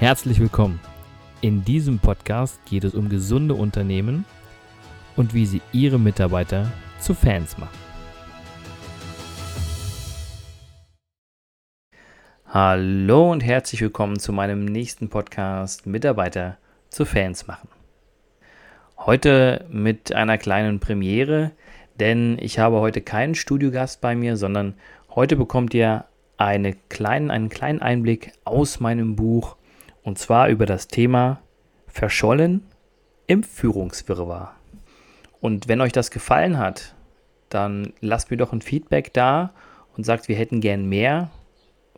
Herzlich willkommen. In diesem Podcast geht es um gesunde Unternehmen und wie sie ihre Mitarbeiter zu Fans machen. Hallo und herzlich willkommen zu meinem nächsten Podcast Mitarbeiter zu Fans machen. Heute mit einer kleinen Premiere, denn ich habe heute keinen Studiogast bei mir, sondern heute bekommt ihr eine kleinen, einen kleinen Einblick aus meinem Buch und zwar über das Thema Verschollen im Führungswirrwarr. Und wenn euch das gefallen hat, dann lasst mir doch ein Feedback da und sagt, wir hätten gern mehr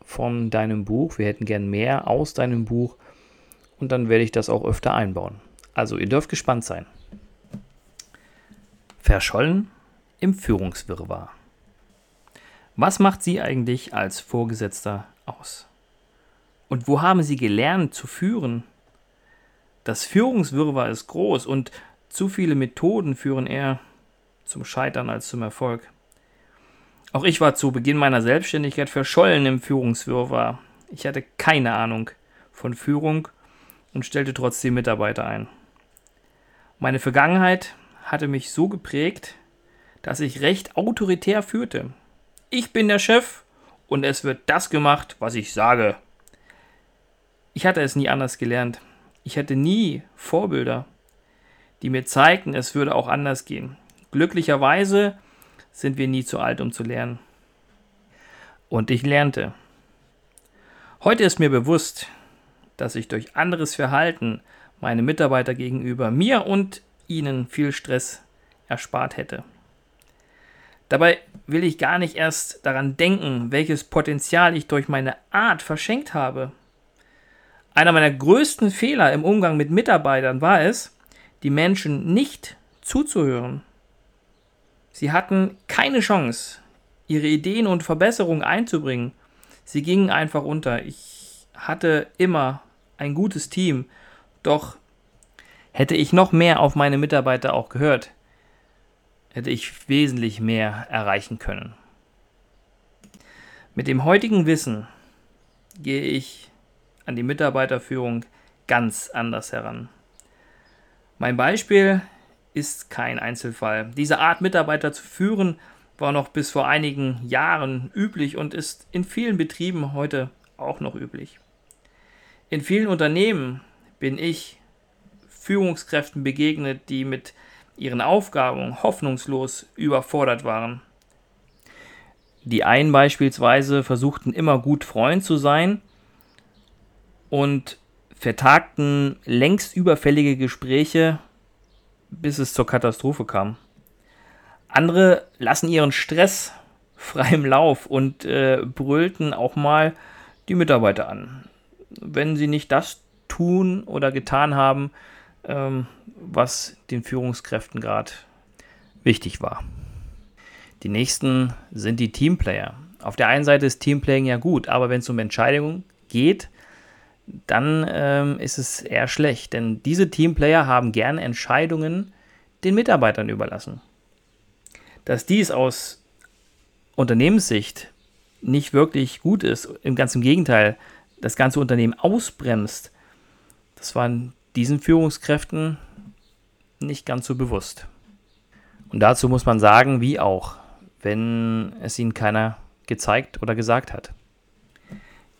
von deinem Buch, wir hätten gern mehr aus deinem Buch und dann werde ich das auch öfter einbauen. Also ihr dürft gespannt sein. Verschollen im Führungswirrwarr. Was macht Sie eigentlich als Vorgesetzter aus? Und wo haben Sie gelernt zu führen? Das Führungswirrwarr ist groß und zu viele Methoden führen eher zum Scheitern als zum Erfolg. Auch ich war zu Beginn meiner Selbstständigkeit verschollen im Führungswirrwarr. Ich hatte keine Ahnung von Führung und stellte trotzdem Mitarbeiter ein. Meine Vergangenheit hatte mich so geprägt, dass ich recht autoritär führte. Ich bin der Chef und es wird das gemacht, was ich sage. Ich hatte es nie anders gelernt. Ich hatte nie Vorbilder, die mir zeigten, es würde auch anders gehen. Glücklicherweise sind wir nie zu alt, um zu lernen. Und ich lernte. Heute ist mir bewusst, dass ich durch anderes Verhalten meine Mitarbeiter gegenüber mir und ihnen viel Stress erspart hätte. Dabei will ich gar nicht erst daran denken, welches Potenzial ich durch meine Art verschenkt habe. Einer meiner größten Fehler im Umgang mit Mitarbeitern war es, die Menschen nicht zuzuhören. Sie hatten keine Chance, ihre Ideen und Verbesserungen einzubringen. Sie gingen einfach unter. Ich hatte immer ein gutes Team, doch hätte ich noch mehr auf meine Mitarbeiter auch gehört, hätte ich wesentlich mehr erreichen können. Mit dem heutigen Wissen gehe ich an die Mitarbeiterführung ganz anders heran. Mein Beispiel ist kein Einzelfall. Diese Art Mitarbeiter zu führen war noch bis vor einigen Jahren üblich und ist in vielen Betrieben heute auch noch üblich. In vielen Unternehmen bin ich Führungskräften begegnet, die mit ihren Aufgaben hoffnungslos überfordert waren. Die einen beispielsweise versuchten immer gut Freund zu sein und vertagten längst überfällige Gespräche, bis es zur Katastrophe kam. Andere lassen ihren Stress freiem Lauf und äh, brüllten auch mal die Mitarbeiter an, wenn sie nicht das tun oder getan haben, ähm, was den Führungskräften gerade wichtig war. Die nächsten sind die Teamplayer. Auf der einen Seite ist Teamplaying ja gut, aber wenn es um Entscheidungen geht, dann ähm, ist es eher schlecht. Denn diese Teamplayer haben gerne Entscheidungen den Mitarbeitern überlassen. Dass dies aus Unternehmenssicht nicht wirklich gut ist, im ganzen Gegenteil, das ganze Unternehmen ausbremst, das war diesen Führungskräften nicht ganz so bewusst. Und dazu muss man sagen, wie auch, wenn es ihnen keiner gezeigt oder gesagt hat.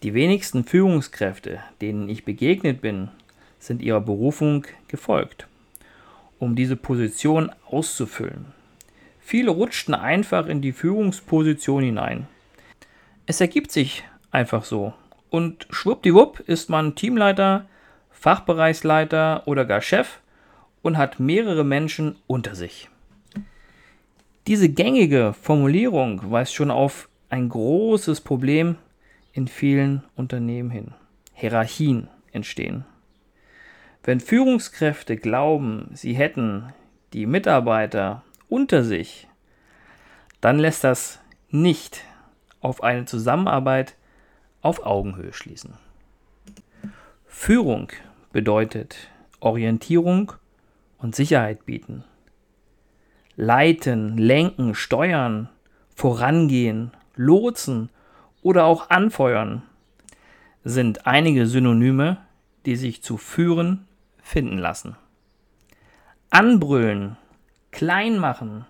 Die wenigsten Führungskräfte, denen ich begegnet bin, sind ihrer Berufung gefolgt, um diese Position auszufüllen. Viele rutschten einfach in die Führungsposition hinein. Es ergibt sich einfach so. Und schwuppdiwupp ist man Teamleiter, Fachbereichsleiter oder gar Chef und hat mehrere Menschen unter sich. Diese gängige Formulierung weist schon auf ein großes Problem in vielen Unternehmen hin. Hierarchien entstehen. Wenn Führungskräfte glauben, sie hätten die Mitarbeiter unter sich, dann lässt das nicht auf eine Zusammenarbeit auf Augenhöhe schließen. Führung bedeutet Orientierung und Sicherheit bieten. Leiten, lenken, steuern, vorangehen, lotsen oder auch anfeuern sind einige Synonyme, die sich zu führen finden lassen. Anbrüllen, klein machen,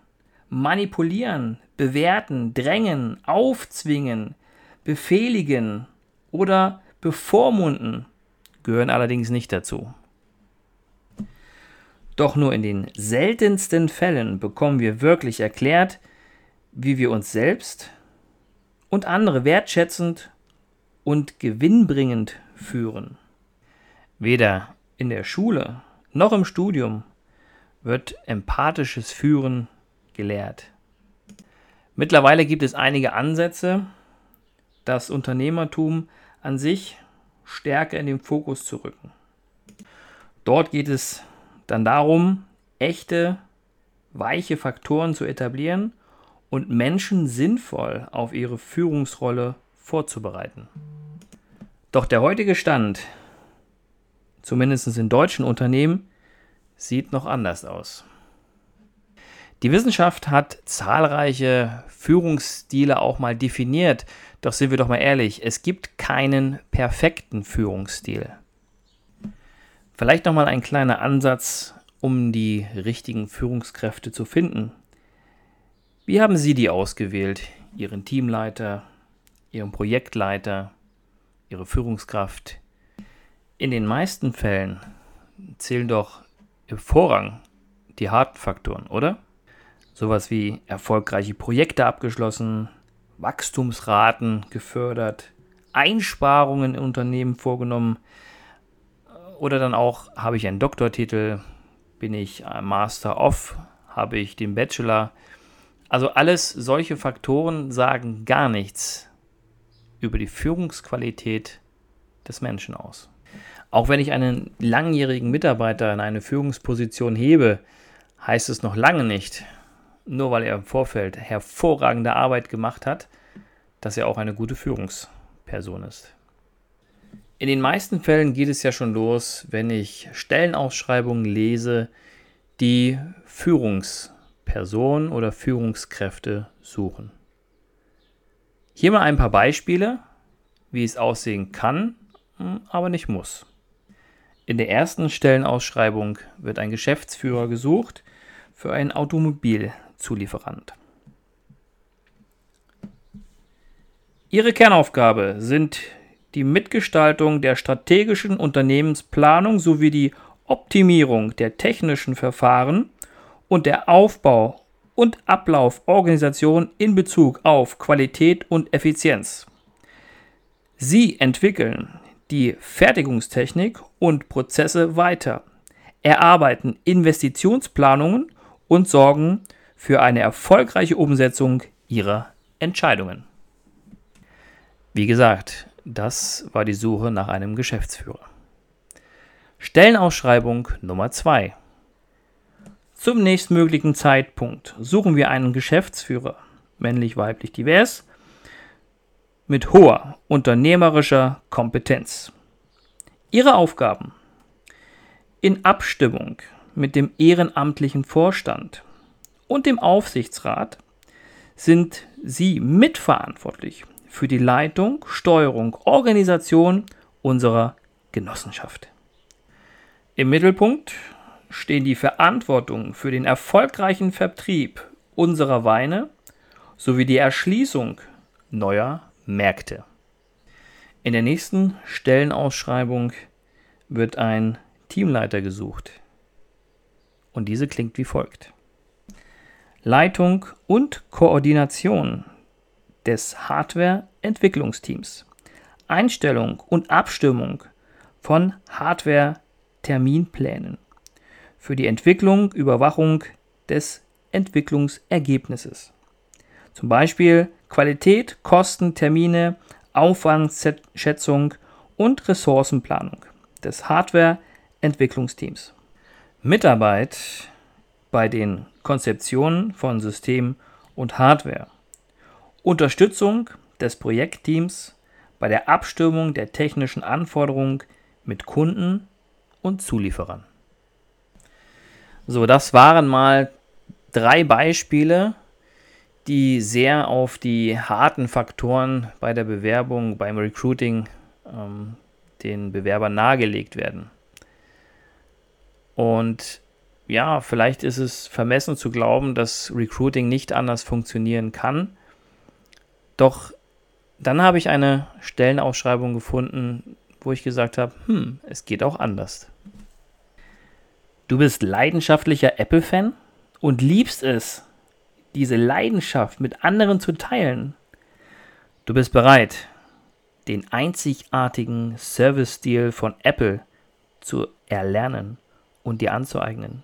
manipulieren, bewerten, drängen, aufzwingen, befehligen oder bevormunden gehören allerdings nicht dazu. Doch nur in den seltensten Fällen bekommen wir wirklich erklärt, wie wir uns selbst und andere wertschätzend und gewinnbringend führen. Weder in der Schule noch im Studium wird empathisches Führen gelehrt. Mittlerweile gibt es einige Ansätze, das Unternehmertum an sich stärker in den Fokus zu rücken. Dort geht es dann darum, echte, weiche Faktoren zu etablieren und Menschen sinnvoll auf ihre Führungsrolle vorzubereiten. Doch der heutige Stand, zumindest in deutschen Unternehmen, sieht noch anders aus. Die Wissenschaft hat zahlreiche Führungsstile auch mal definiert, doch sind wir doch mal ehrlich, es gibt keinen perfekten Führungsstil. Vielleicht noch mal ein kleiner Ansatz, um die richtigen Führungskräfte zu finden. Wie haben Sie die ausgewählt? Ihren Teamleiter, Ihren Projektleiter, Ihre Führungskraft? In den meisten Fällen zählen doch im Vorrang die harten Faktoren, oder? Sowas wie erfolgreiche Projekte abgeschlossen, Wachstumsraten gefördert, Einsparungen in Unternehmen vorgenommen oder dann auch, habe ich einen Doktortitel, bin ich Master of, habe ich den Bachelor. Also alles solche Faktoren sagen gar nichts über die Führungsqualität des Menschen aus. Auch wenn ich einen langjährigen Mitarbeiter in eine Führungsposition hebe, heißt es noch lange nicht, nur weil er im Vorfeld hervorragende Arbeit gemacht hat, dass er auch eine gute Führungsperson ist. In den meisten Fällen geht es ja schon los, wenn ich Stellenausschreibungen lese, die Führungspersonen oder Führungskräfte suchen. Hier mal ein paar Beispiele, wie es aussehen kann, hm, aber nicht muss. In der ersten Stellenausschreibung wird ein Geschäftsführer gesucht für einen Automobilzulieferant. Ihre Kernaufgabe sind die Mitgestaltung der strategischen Unternehmensplanung sowie die Optimierung der technischen Verfahren und der Aufbau und Ablauforganisation in Bezug auf Qualität und Effizienz. Sie entwickeln die Fertigungstechnik und Prozesse weiter, erarbeiten Investitionsplanungen und sorgen für eine erfolgreiche Umsetzung ihrer Entscheidungen. Wie gesagt, das war die Suche nach einem Geschäftsführer. Stellenausschreibung Nummer 2. Zum nächstmöglichen Zeitpunkt suchen wir einen Geschäftsführer, männlich, weiblich, divers, mit hoher unternehmerischer Kompetenz. Ihre Aufgaben in Abstimmung mit dem ehrenamtlichen Vorstand und dem Aufsichtsrat sind Sie mitverantwortlich für die Leitung, Steuerung, Organisation unserer Genossenschaft. Im Mittelpunkt stehen die Verantwortung für den erfolgreichen Vertrieb unserer Weine sowie die Erschließung neuer Märkte. In der nächsten Stellenausschreibung wird ein Teamleiter gesucht. Und diese klingt wie folgt. Leitung und Koordination des Hardware-Entwicklungsteams. Einstellung und Abstimmung von Hardware-Terminplänen für die Entwicklung, Überwachung des Entwicklungsergebnisses. Zum Beispiel Qualität, Kosten, Termine, Aufwandsschätzung und Ressourcenplanung des Hardware-Entwicklungsteams. Mitarbeit bei den Konzeptionen von System und Hardware Unterstützung des Projektteams bei der Abstimmung der technischen Anforderungen mit Kunden und Zulieferern. So, das waren mal drei Beispiele, die sehr auf die harten Faktoren bei der Bewerbung, beim Recruiting ähm, den Bewerbern nahegelegt werden. Und ja, vielleicht ist es vermessen zu glauben, dass Recruiting nicht anders funktionieren kann. Doch dann habe ich eine Stellenausschreibung gefunden, wo ich gesagt habe, hm, es geht auch anders. Du bist leidenschaftlicher Apple-Fan und liebst es, diese Leidenschaft mit anderen zu teilen. Du bist bereit, den einzigartigen Service-Stil von Apple zu erlernen und dir anzueignen.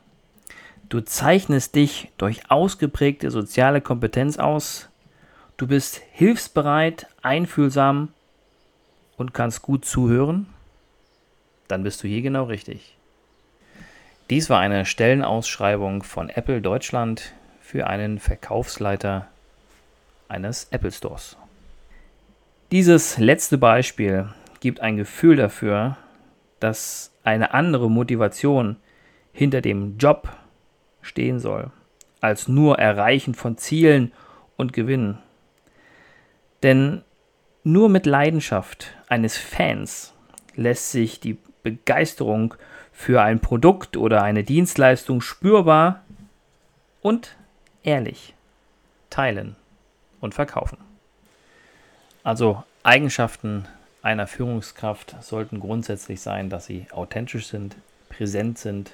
Du zeichnest dich durch ausgeprägte soziale Kompetenz aus. Du bist hilfsbereit, einfühlsam und kannst gut zuhören. Dann bist du hier genau richtig. Dies war eine Stellenausschreibung von Apple Deutschland für einen Verkaufsleiter eines Apple Stores. Dieses letzte Beispiel gibt ein Gefühl dafür, dass eine andere Motivation hinter dem Job stehen soll, als nur Erreichen von Zielen und Gewinnen. Denn nur mit Leidenschaft eines Fans lässt sich die Begeisterung für ein Produkt oder eine Dienstleistung spürbar und ehrlich teilen und verkaufen. Also Eigenschaften einer Führungskraft sollten grundsätzlich sein, dass sie authentisch sind, präsent sind,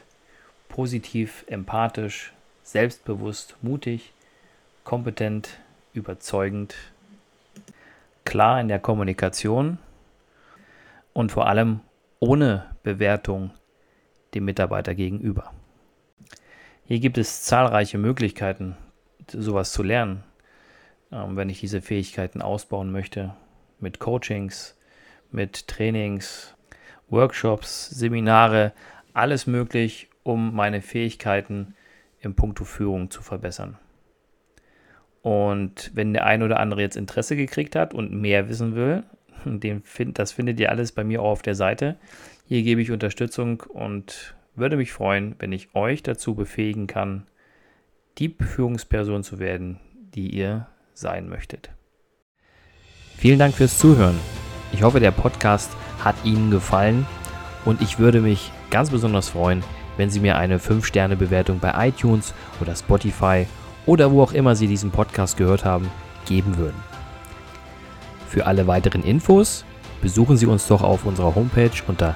positiv, empathisch, selbstbewusst, mutig, kompetent, überzeugend, klar in der Kommunikation und vor allem ohne Bewertung dem Mitarbeiter gegenüber. Hier gibt es zahlreiche Möglichkeiten, sowas zu lernen, ähm, wenn ich diese Fähigkeiten ausbauen möchte, mit Coachings, mit Trainings, Workshops, Seminare, alles möglich, um meine Fähigkeiten im Punkto Führung zu verbessern. Und wenn der ein oder andere jetzt Interesse gekriegt hat und mehr wissen will, den find, das findet ihr alles bei mir auch auf der Seite. Hier gebe ich Unterstützung und würde mich freuen, wenn ich euch dazu befähigen kann, die Führungsperson zu werden, die ihr sein möchtet. Vielen Dank fürs Zuhören. Ich hoffe, der Podcast hat Ihnen gefallen und ich würde mich ganz besonders freuen, wenn Sie mir eine 5-Sterne-Bewertung bei iTunes oder Spotify oder wo auch immer Sie diesen Podcast gehört haben, geben würden. Für alle weiteren Infos besuchen Sie uns doch auf unserer Homepage unter